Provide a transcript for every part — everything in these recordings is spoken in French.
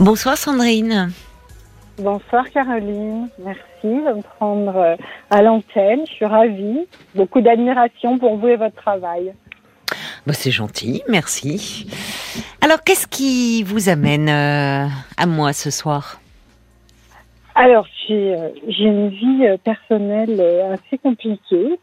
Bonsoir Sandrine. Bonsoir Caroline, merci de me prendre euh, à l'antenne, je suis ravie. Beaucoup d'admiration pour vous et votre travail. Bah, c'est gentil, merci. Alors qu'est-ce qui vous amène euh, à moi ce soir? Alors j'ai euh, une vie personnelle assez compliquée.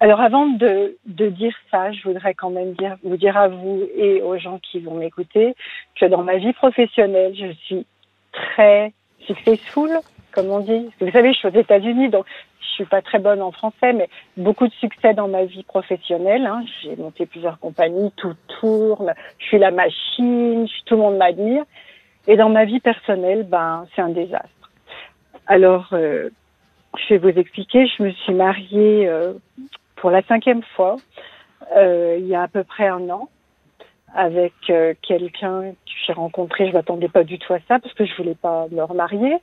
Alors avant de, de, dire ça, je voudrais quand même dire, vous dire à vous et aux gens qui vont m'écouter que dans ma vie professionnelle, je suis très successful, comme on dit. Vous savez, je suis aux États-Unis, donc je suis pas très bonne en français, mais beaucoup de succès dans ma vie professionnelle. Hein. J'ai monté plusieurs compagnies, tout tourne, je suis la machine, tout le monde m'admire. Et dans ma vie personnelle, ben, c'est un désastre. Alors, euh, je vais vous expliquer. Je me suis mariée euh, pour la cinquième fois euh, il y a à peu près un an avec euh, quelqu'un que j'ai rencontré. Je m'attendais pas du tout à ça parce que je voulais pas me remarier,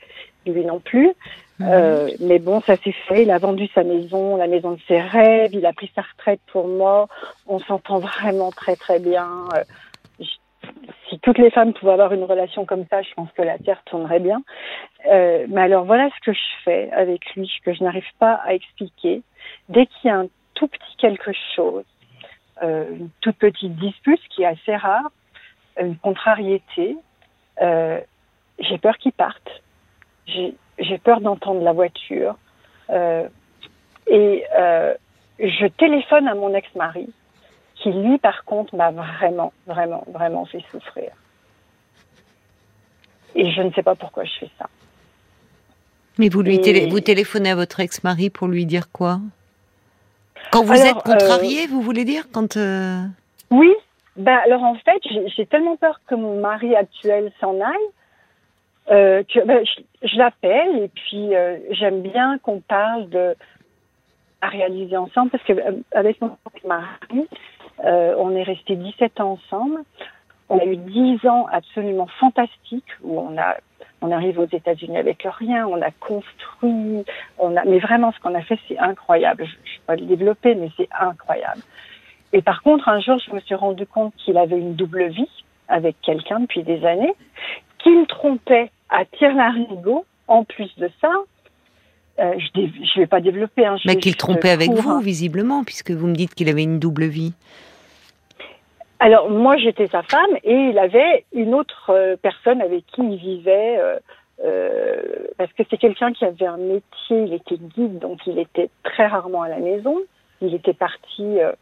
lui non plus. Mhm. Euh, mais bon, ça s'est fait. Il a vendu sa maison, la maison de ses rêves. Il a pris sa retraite pour moi. On s'entend vraiment très très bien. Si toutes les femmes pouvaient avoir une relation comme ça, je pense que la terre tournerait bien. Mais alors voilà ce que je fais avec lui, que je n'arrive pas à expliquer. Dès qu'il y a un tout petit quelque chose euh, une toute petite dispute, qui est assez rare, une contrariété. Euh, j'ai peur qu'il parte. J'ai peur d'entendre la voiture. Euh, et je téléphone à mon ex-mari, qui lui, par contre, m'a vraiment, vraiment, vraiment fait souffrir. Et je ne sais pas pourquoi je fais ça. Mais vous lui vous téléphonez à votre ex-mari pour lui dire quoi? Quand vous êtes contrarié, euh, vous voulez dire quand euh, Oui. Ben alors en fait, j'ai tellement peur que mon mari actuel s'en aille euh, que ben, je, l'appelle et puis j'aime bien qu'on parle de à réaliser ensemble parce que avec mon mari, on est resté 17 ans ensemble. On a eu 10 ans absolument fantastiques où on a on arrive aux États-Unis avec rien, on a construit, on a, mais vraiment ce qu'on a fait, c'est incroyable. Je ne vais pas le développer, mais c'est incroyable. Et par contre, un jour, je me suis rendu compte qu'il avait une double vie avec quelqu'un depuis des années, qu'il trompait à tire-larigot. En plus de ça, euh, je ne vais pas développer. un mais qu'il trompait avec vous, visiblement, puisque vous me dites qu'il avait une double vie. Alors moi j'étais sa femme et il avait une autre euh, personne avec qui il vivait euh, euh, parce que c'est quelqu'un qui avait un métier, il était guide donc il était très rarement à la maison. Il était parti à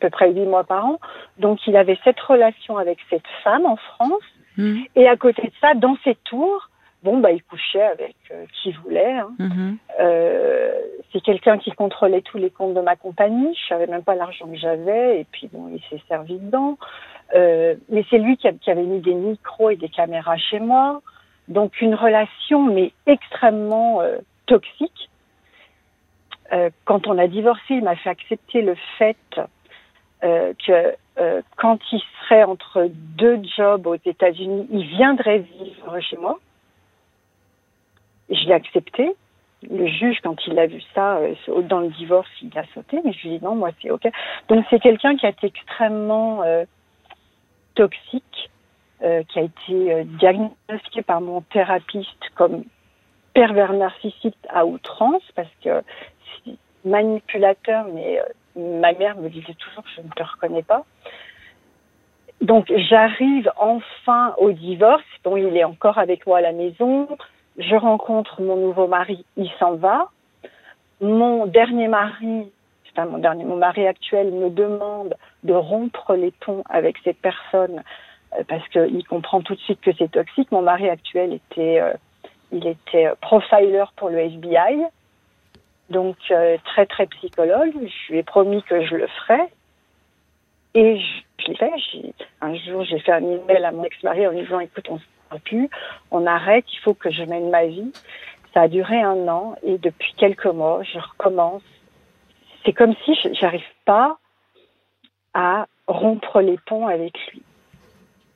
peu près huit mois par an, donc il avait cette relation avec cette femme en France mmh. et à côté de ça dans ses tours bon bah il couchait avec euh, qui voulait. Hein. Mhm. Euh, c'est quelqu'un qui contrôlait tous les comptes de ma compagnie. Je savais même pas l'argent que j'avais et puis bon il s'est servi dedans. Euh, mais c'est lui qui, qui, avait mis des micros et des caméras chez moi. Donc une relation mais extrêmement toxique. Quand on a divorcé, il m'a fait accepter le fait que quand il serait entre deux jobs aux États-Unis, il viendrait vivre chez moi je l'ai accepté. Le juge, quand il a vu ça euh, dans le divorce, il a sauté, mais je lui ai dit non, moi c'est ok. Donc c'est quelqu'un qui a été extrêmement euh, toxique, euh, qui a été diagnostiqué par mon thérapeute comme pervers narcissique à outrance, parce que manipulateur, mais ma mère me disait toujours je ne te reconnais pas. Donc j'arrive enfin au divorce. Bon, il est encore avec moi à la maison je rencontre mon nouveau mari, il s'en va. Mon dernier mari, enfin mon dernier, mon mari actuel me demande de rompre les ponts avec cette personne euh, parce qu'il comprend tout de suite que c'est toxique. Mon mari actuel était, euh, il était profiler pour le FBI, donc euh, très très psychologue. Je lui ai promis que je le ferais et je, l'ai fait. Un jour, j'ai fait un email à mon ex-mari en lui disant "Écoute, on plus, on arrête, il faut que je mène ma vie. Ça a duré un an et depuis quelques mois, je recommence. C'est comme si je n'arrive pas à rompre les ponts avec lui.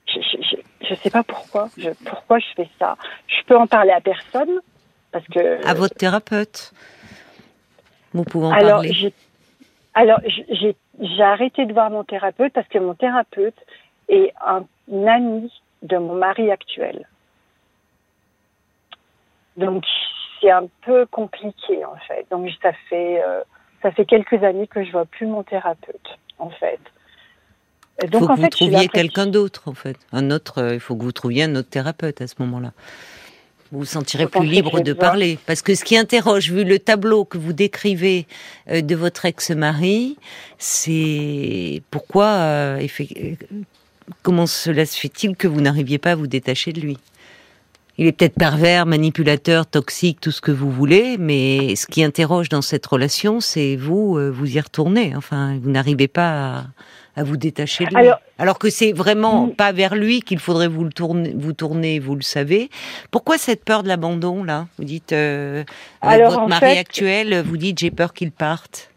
Je ne sais pas pourquoi. Je, pourquoi je fais ça Je peux en parler à personne parce que. À votre thérapeute. Vous pouvez en alors, parler. Alors j'ai arrêté de voir mon thérapeute parce que mon thérapeute est un ami de mon mari actuel. Donc c'est un peu compliqué en fait. Donc ça fait euh, ça fait quelques années que je vois plus mon thérapeute en fait. Il faut que vous trouviez quelqu'un d'autre en fait. Un autre, euh, il faut que vous trouviez un autre thérapeute à ce moment-là. Vous vous sentirez plus libre de parler. Parce que ce qui interroge, vu le tableau que vous décrivez euh, de votre ex-mari, c'est pourquoi, comment cela se fait-il que vous n'arriviez pas à vous détacher de lui? Il est peut-être pervers, manipulateur, toxique, tout ce que vous voulez, mais ce qui interroge dans cette relation, c'est vous, euh, vous y retournez. Enfin, vous n'arrivez pas à, vous détacher de lui. Alors, que c'est vraiment pas vers lui qu'il faudrait vous le tourner, vous tourner, vous le savez. Pourquoi cette peur de l'abandon là? Vous dites euh, votre mari actuel, vous dites j'ai peur qu'il parte.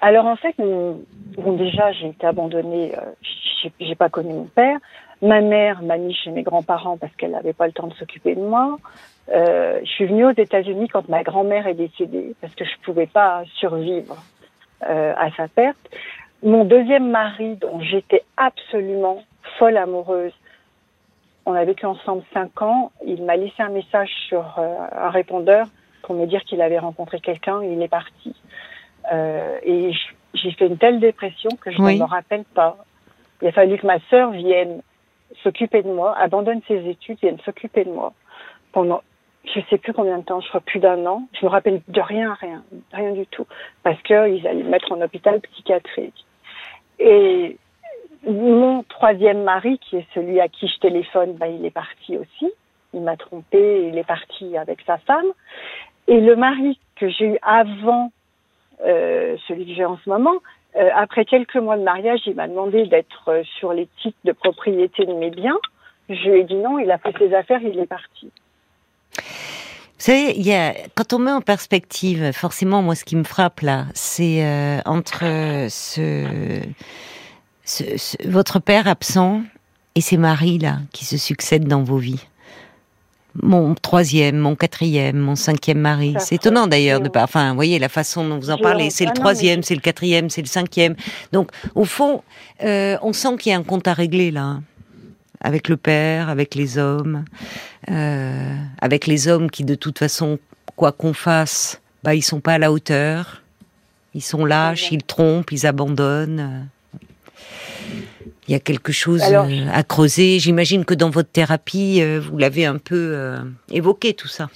Alors en fait, bon, déjà j'ai été abandonnée, euh, j'ai pas connu mon père. Ma mère m'a mis chez mes grands-parents parce qu'elle n'avait pas le temps de s'occuper de moi. Euh, je suis venue aux États-Unis quand ma grand-mère est décédée parce que je pouvais pas survivre euh, à sa perte. Mon deuxième mari, dont j'étais absolument folle amoureuse, on a vécu ensemble cinq ans. Il m'a laissé un message sur euh, un répondeur pour me dire qu'il avait rencontré quelqu'un il est parti. Euh, et j'ai fait une telle dépression que je ne me rappelle pas. Il a fallu que ma sœur vienne s'occuper de moi, abandonne ses études, vienne s'occuper de moi pendant je sais plus combien de temps, je crois plus d'un an. Je me rappelle de rien, rien, rien du tout, parce qu'ils allaient me mettre en hôpital psychiatrique. Et mon troisième mari, qui est celui à qui je téléphone, bah, il est parti aussi. Il m'a trompé, il est parti avec sa femme. Et le mari que j'ai eu avant celui que j'ai en ce moment, euh, après quelques mois de mariage, il m'a demandé d'être euh, sur les titres de propriété de mes biens. Je lui ai dit non, il a fait ses affaires, il est parti. Vous savez, quand on met en perspective, forcément, moi, ce qui me frappe là, c'est euh, entre votre père absent et ces maris là qui se succèdent dans vos vies mon troisième, mon quatrième, mon cinquième mari. C'est étonnant d'ailleurs de pas. Enfin, vous voyez la façon dont vous en parlez. C'est le troisième, c'est le quatrième, c'est le cinquième. Donc, au fond, euh, on sent qu'il y a un compte à régler là, avec le père, avec les hommes, euh, avec les hommes qui, de toute façon, quoi qu'on fasse, bah ils sont pas à la hauteur. Ils sont lâches, ils trompent, ils abandonnent. Il y a quelque chose euh, à creuser. J'imagine que dans votre thérapie, euh, vous l'avez un peu euh, évoqué tout ça.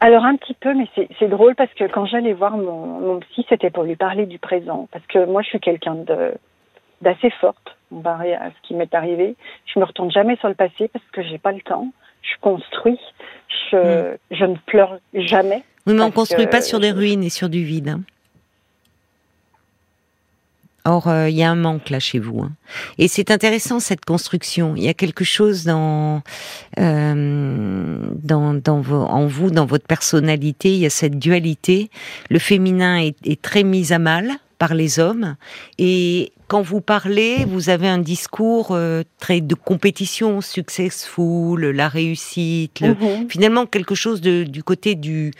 Alors un petit peu, mais c'est drôle parce que quand j'allais voir mon, mon psy, c'était pour lui parler du présent. Parce que moi, je suis quelqu'un d'assez forte, comparé à ce qui m'est arrivé. Je me retourne jamais sur le passé parce que j'ai pas le temps. Je construis. Je, hmm. je ne pleure jamais. Oui, mais on construit pas sur des ruines et sur du vide. Hein. Or, euh, il y a un manque là chez vous. Hein. Et c'est intéressant cette construction. Il y a quelque chose dans, euh, dans, dans vos, en vous, dans votre personnalité. Il y a cette dualité. Le féminin est, est, très mis à mal par les hommes. Et quand vous parlez, vous avez un discours euh, très de compétition, successful, la réussite. Mhm. Finalement, quelque chose de, du côté du,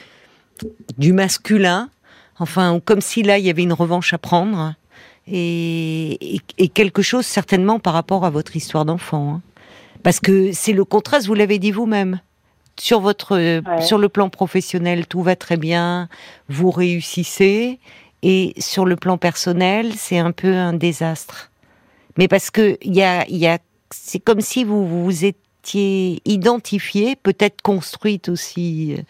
du masculin. Enfin, comme si là, il y avait une revanche à prendre et, quelque chose certainement par rapport à votre histoire d'enfant. Hein. Parce que c'est le contraste, vous l'avez dit vous-même. Sur votre, sur le plan professionnel, tout va très bien, vous réussissez, et sur le plan personnel, c'est un peu un désastre. Mais parce que y a, y a, c'est comme si vous vous étiez identifié, peut-être construite aussi euh,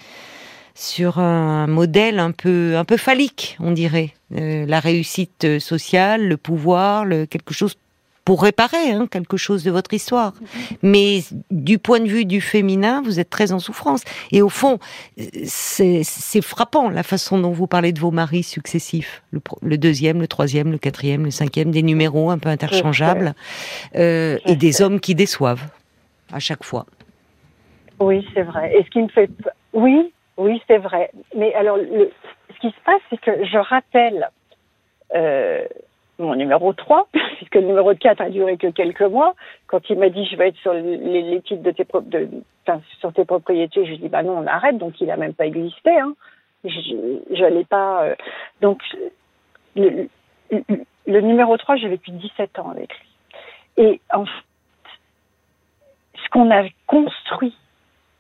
sur un modèle un peu un peu phallique, on dirait. Euh, la réussite sociale, le pouvoir, le, quelque chose pour réparer hein, quelque chose de votre histoire. Mais du point de vue du féminin, vous êtes très en souffrance. Et au fond, c'est frappant la façon dont vous parlez de vos maris successifs. Le, deuxième, le troisième, le quatrième, le cinquième, des numéros un peu interchangeables. Euh, et des hommes qui déçoivent à chaque fois. Oui, c'est vrai. Et ce qui me fait... Oui, oui, c'est vrai. Mais alors, ce qui se passe, c'est que je rappelle euh, mon numéro 3, puisque le numéro 4 a duré que quelques mois. Quand il m'a dit je vais être sur les, titres de tes, propriétés, je lui ai dit bah non, on arrête. Donc il a même pas existé. Hein. Je n'allais pas. Euh, donc le, numéro 3, j'ai vécu 17 ans avec lui. Et en qu'on a construit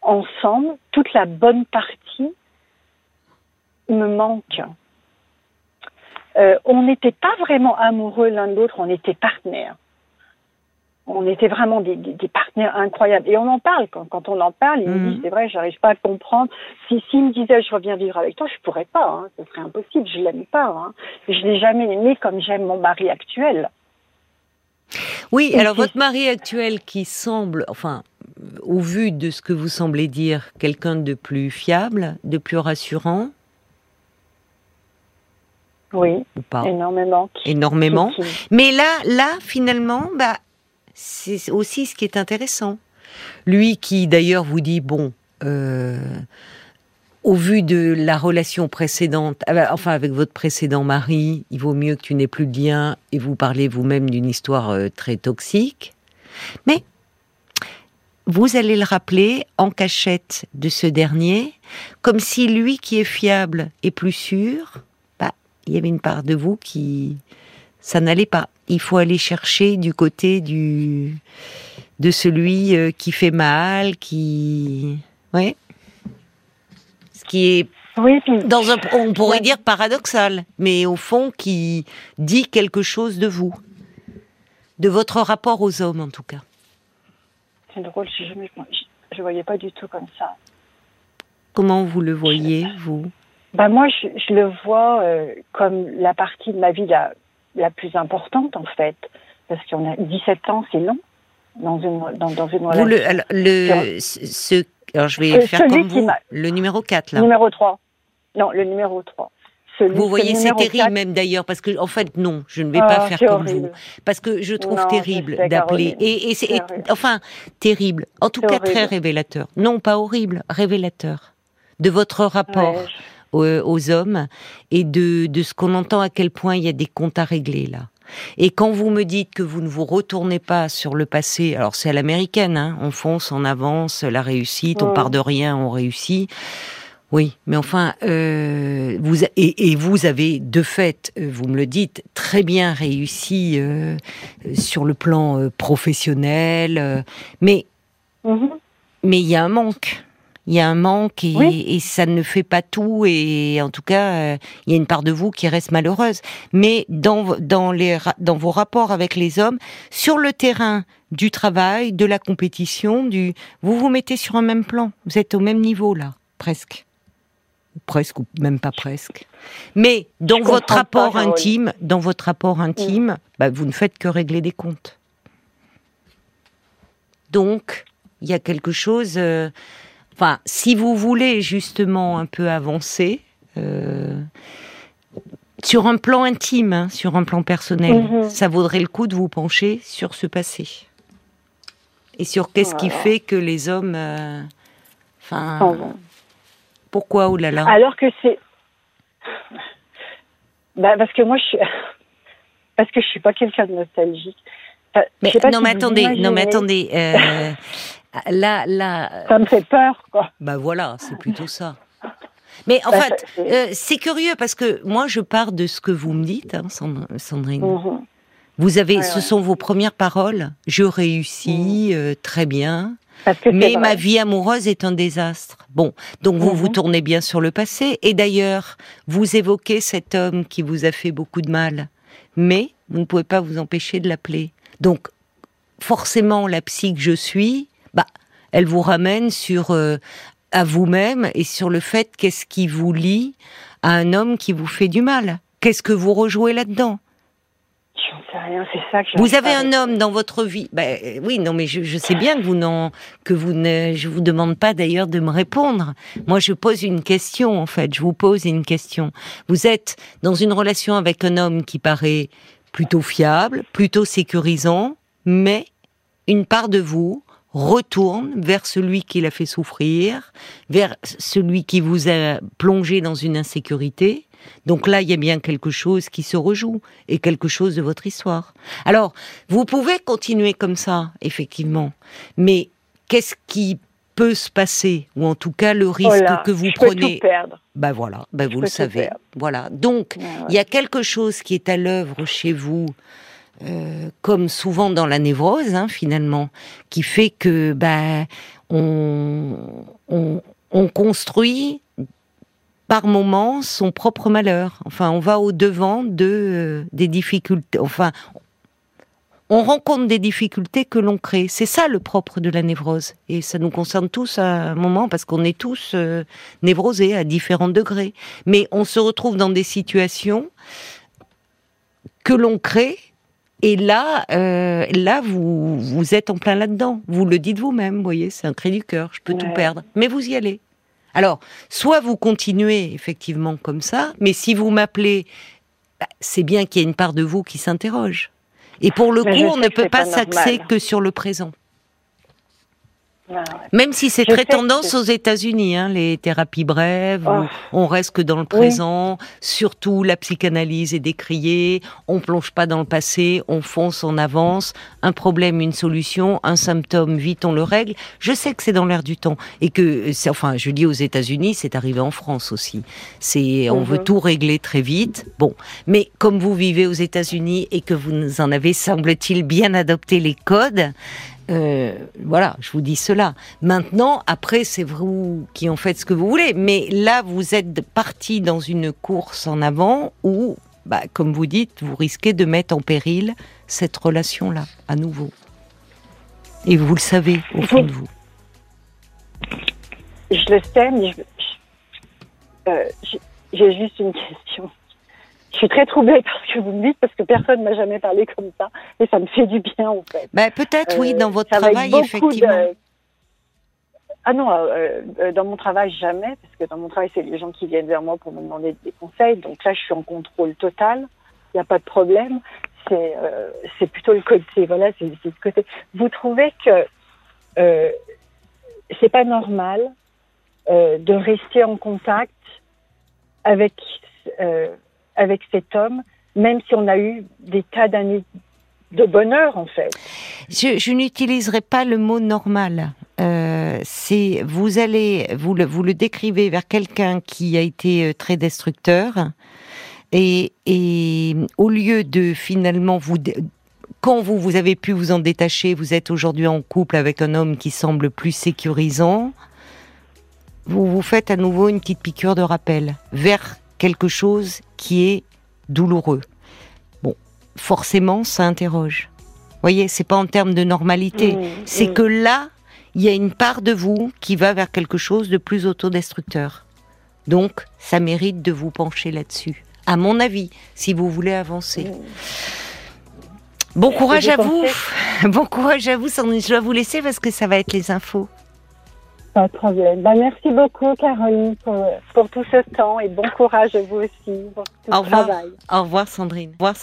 ensemble, toute la bonne partie, me manque. Euh, on n'était pas vraiment amoureux l'un de l'autre, on était partenaires. On était vraiment des, partenaires incroyables. Et on en parle, quand, on en parle, il me dit, mhm. c'est vrai, j'arrive pas à comprendre. Si s'il me disait, je reviens vivre avec toi, je pourrais pas, hein, ce serait impossible, je l'aime pas. Hein. Je l'ai jamais aimé comme j'aime mon mari actuel. Oui, alors votre mari actuel qui semble, enfin, au vu de ce que vous semblez dire, quelqu'un de plus fiable, de plus rassurant, oui, ou pas? énormément. Énormément. Mais là, là, finalement, bah, c'est aussi ce qui est intéressant. Lui qui d'ailleurs vous dit bon, euh, au vu de la relation précédente, ah bah, enfin avec votre précédent mari, il vaut mieux que tu n'aies plus de lien et vous parlez vous-même d'une histoire euh, très toxique. Mais vous allez le rappeler en cachette de ce dernier, comme si lui qui est fiable et plus sûr, il y avait une part de vous qui ça n'allait pas. Il faut aller chercher du côté du de celui euh, qui fait mal, qui ouais. Qui est oui, dans un on pourrait dire paradoxal, mais au fond qui dit quelque chose de vous, de votre rapport aux hommes en tout cas. C'est drôle, je ne voyais pas du tout comme ça. Comment vous le voyez, vous? Ben moi, je, je le vois euh, comme la partie de ma vie la, la plus importante, en fait. Parce qu'on a 17 ans, c'est long dans une, dans, dans une relation. le, alors, le, ce, alors, je vais euh, faire comme vous. Le numéro 4, là. Numéro 3. Non, le numéro 3. Celui, vous voyez, c'est terrible même d'ailleurs, parce que en fait, non, je ne vais pas ah, faire comme vous, parce que je trouve terrible d'appeler. Et, et c'est enfin terrible, en tout cas très révélateur. Non, pas horrible, révélateur de votre rapport. Ouais, aux, hommes et de, de ce qu'on entend à quel point il y a des comptes à régler là. Et quand vous me dites que vous ne vous retournez pas sur le passé, alors c'est à l'américaine, hein, on fonce, on avance, la réussite, on part de rien, on réussit. Oui, mais enfin, euh, vous et, et, vous avez de fait, euh, vous me le dites, très bien réussi euh, sur le plan euh, professionnel, mais mm-hmm. mais il y a un manque il y a un manque et, ça ne fait pas tout et en tout cas euh, il y a une part de vous qui reste malheureuse. Mais dans dans les dans vos rapports avec les hommes, sur le terrain du travail, de la compétition, du vous vous mettez sur un même plan. Vous êtes au même niveau là, presque presque ou même pas presque. Mais dans votre rapport intime, dans votre rapport intime, bah, vous ne faites que régler des comptes. Donc, il y a quelque chose. Euh, Enfin, si vous voulez justement un peu avancer euh, sur un plan intime, hein, sur un plan personnel, mhm. ça vaudrait le coup de vous pencher sur ce passé et sur qu'est-ce qui fait que les hommes, euh, enfin, pourquoi oh là là Alors que c'est, bah, parce que moi je suis, parce que je suis pas quelqu'un de nostalgique. mais, non, mais attendez, non mais attendez, euh, Ça me fait peur, quoi. Bah voilà, c'est plutôt ça. Mais en bah, fait, euh, c'est curieux parce que moi, je pars de ce que vous me dites, hein, Sandrine. Mhm. Vous avez, ce sont vos premières paroles. Je réussis mhm. euh, très bien. Mais ma vie amoureuse est un désastre. Bon, donc vous vous mhm. tournez bien sur le passé. Et d'ailleurs, vous évoquez cet homme qui vous a fait beaucoup de mal. Mais vous ne pouvez pas vous empêcher de l'appeler. Donc, forcément, la psy que je suis, elle vous ramène sur euh, à vous-même et sur le fait qu'est-ce qui vous lie à un homme qui vous fait du mal. Qu'est-ce que vous rejouez là-dedans? Sais rien, c'est ça que Vous avez un homme dans votre vie. Bah, oui, non, mais je, sais bien que vous n'en, que vous ne, je vous demande pas d'ailleurs de me répondre. Moi, je pose une question en fait. Je vous pose une question. Vous êtes dans une relation avec un homme qui paraît plutôt fiable, plutôt sécurisant, mais une part de vous retourne vers celui qui l'a fait souffrir, vers celui qui vous a plongé dans une insécurité. Donc là, il y a bien quelque chose qui se rejoue et quelque chose de votre histoire. Alors, vous pouvez continuer comme ça, effectivement, mais qu'est-ce qui peut se passer? Ou en tout cas le risque que vous prenez. Peux perdre. Ben voilà, ben vous le savez. Voilà. Donc il y a quelque chose qui est à l'œuvre chez vous euh, comme souvent dans la névrose, hein, finalement, qui fait que bah, on, on, on construit par moments son propre malheur. Enfin, on va au devant de euh, des difficultés. Enfin, on rencontre des difficultés que l'on crée. C'est ça le propre de la névrose. Et ça nous concerne tous à un moment parce qu'on est tous euh, névrosés à différents degrés. Mais on se retrouve dans des situations que l'on crée. Et là, euh, là, vous, vous êtes en plein là-dedans. Vous le dites vous-même, vous voyez, c'est un cri du cœur, je peux tout perdre. Mais vous y allez. Alors, soit vous continuez effectivement comme ça, mais si vous m'appelez, bah, c'est bien qu'il y ait une part de vous qui s'interroge. Et pour le coup, on ne peut pas, s'axer que sur le présent. Ah Même si c'est très tendance aux États-Unis, hein, les thérapies brèves, oh. on reste que dans le présent, surtout la psychanalyse est décriée, on plonge pas dans le passé, on fonce, on avance, un problème, une solution, un symptôme, vite on le règle. Je sais que c'est dans l'air du temps et que, enfin, je dis aux États-Unis, c'est arrivé en France aussi. C'est, on veut mhm. tout régler très vite. Bon, mais comme vous vivez aux États-Unis et que vous en avez, semble-t-il, bien adopté les codes, euh, voilà, je vous dis cela. Maintenant, après, c'est vous qui en faites ce que vous voulez. Mais là, vous êtes parti dans une course en avant où, bah, comme vous dites, vous risquez de mettre en péril cette relation-là, à nouveau. Et vous le savez, au fond de vous. Je le sais, mais euh, j'ai juste une question je suis très troublée par ce que vous me dites parce que personne m'a jamais parlé comme ça et ça me fait du bien en fait. Ben, peut-être oui dans votre travail effectivement. Ah non, euh, euh, dans mon travail jamais parce que dans mon travail c'est les gens qui viennent vers moi pour me demander des conseils donc là je suis en contrôle total, il n'y a pas de problème. C'est euh, c'est plutôt le côté voilà c'est le côté. Vous trouvez que euh, c'est pas normal de rester en contact avec avec cet homme, même si on a eu des tas d'années de bonheur en fait. Je, n'utiliserai pas le mot normal. Euh, c'est vous allez vous le vous le décrivez vers quelqu'un qui a été euh, très destructeur et, et au lieu de finalement vous quand vous vous avez pu vous en détacher, vous êtes aujourd'hui en couple avec un homme qui semble plus sécurisant. Vous vous faites à nouveau une petite piqûre de rappel vers quelque chose qui est douloureux. Bon, forcément, ça interroge. Vous voyez, c'est pas en termes de normalité. Mmh, c'est mmh. que là, il y a une part de vous qui va vers quelque chose de plus autodestructeur. Donc, ça mérite de vous pencher là-dessus. À mon avis, si vous voulez avancer. Mmh. Bon courage à vous. Bon courage à vous, Je dois vous laisser parce que ça va être les infos. Pas de problème. Ben, merci beaucoup, Caroline, pour, pour, tout ce temps et bon courage à vous aussi pour tout Au revoir. travail. Au revoir, Sandrine. Au revoir.